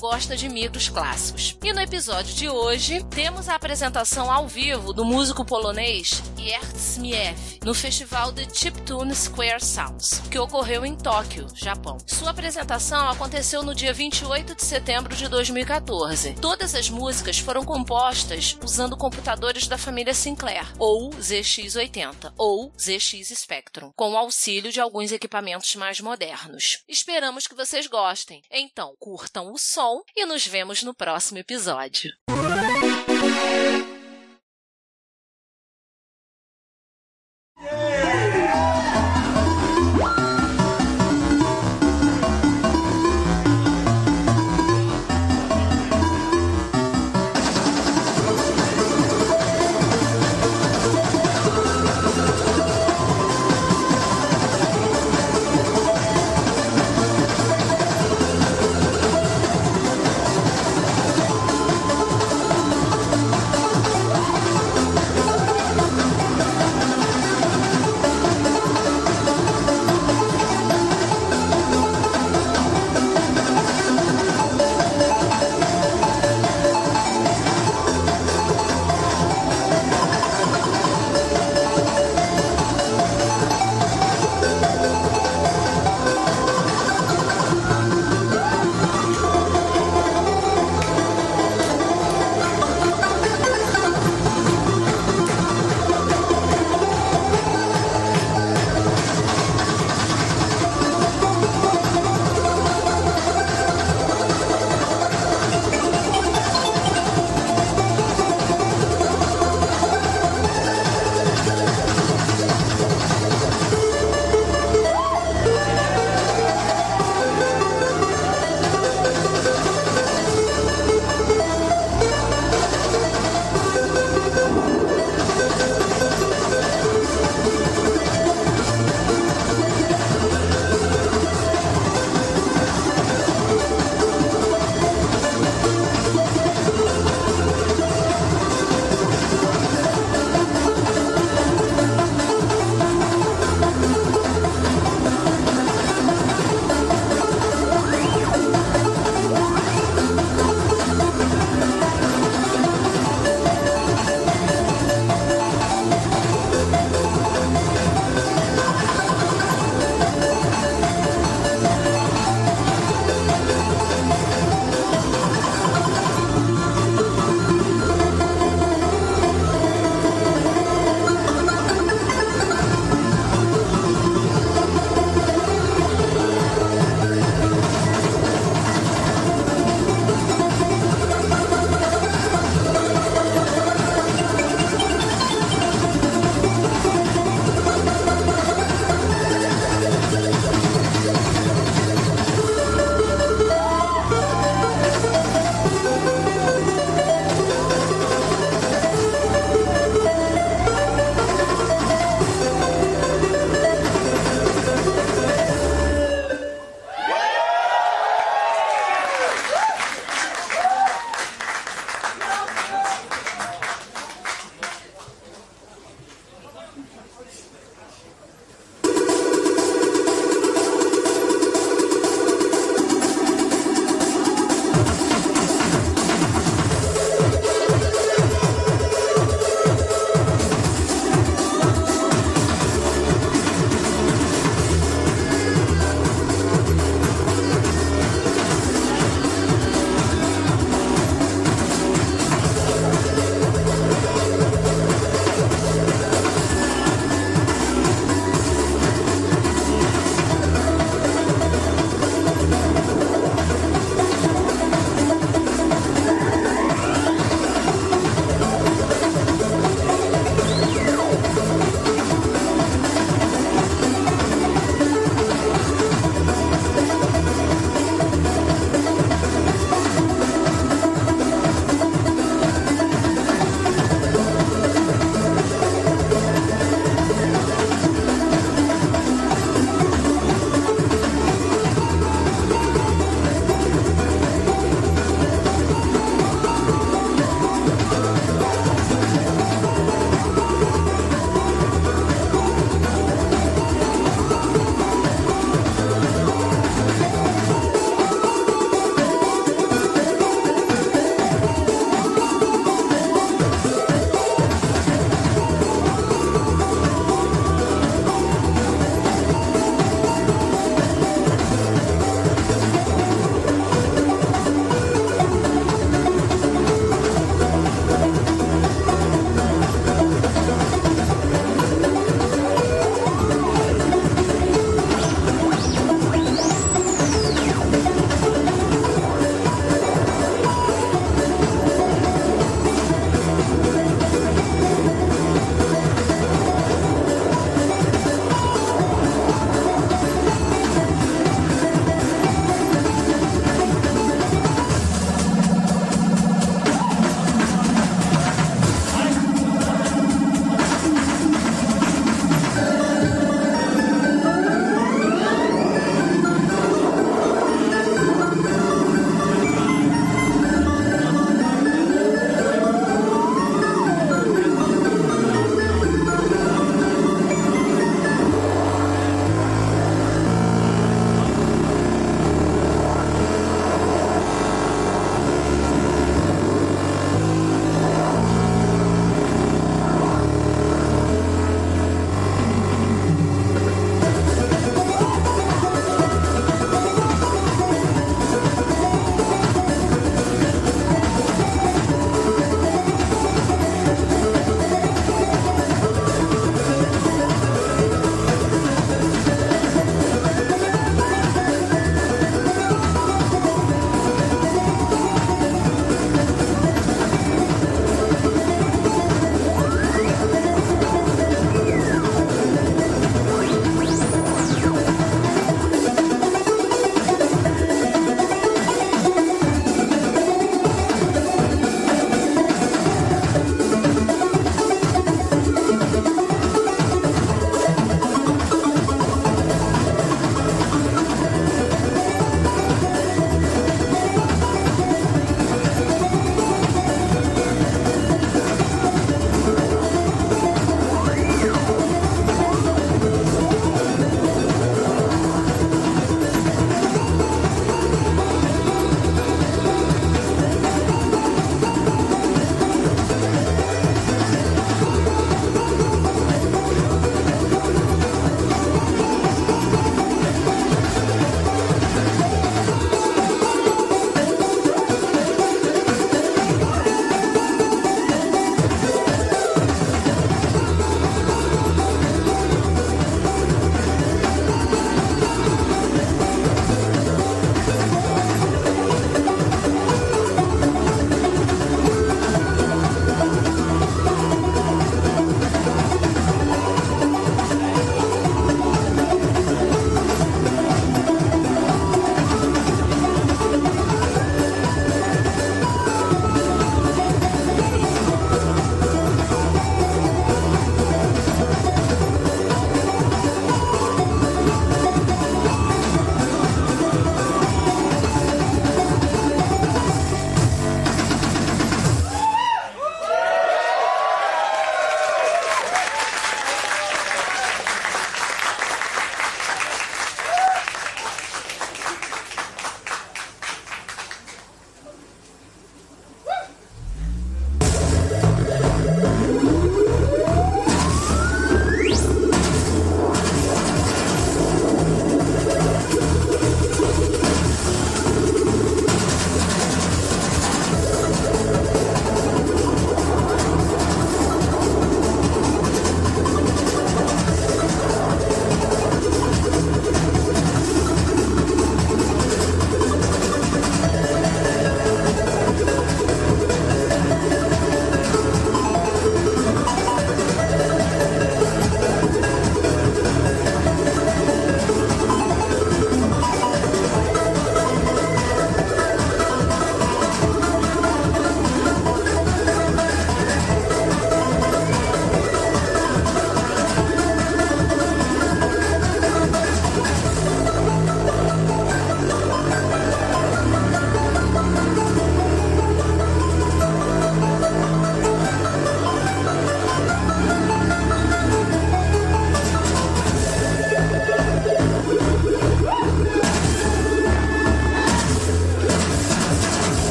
Bora. Gosta de micros clássicos. E no episódio de hoje, temos a apresentação ao vivo do músico polonês Jertz Miew no festival de Chiptune Square Sounds, que ocorreu em Tóquio, Japão. Sua apresentação aconteceu no dia 28 de setembro de 2014. Todas as músicas foram compostas usando computadores da família Sinclair, ou ZX80, ou ZX Spectrum, com o auxílio de alguns equipamentos mais modernos. Esperamos que vocês gostem. Então, curtam o som e nos vemos no próximo episódio.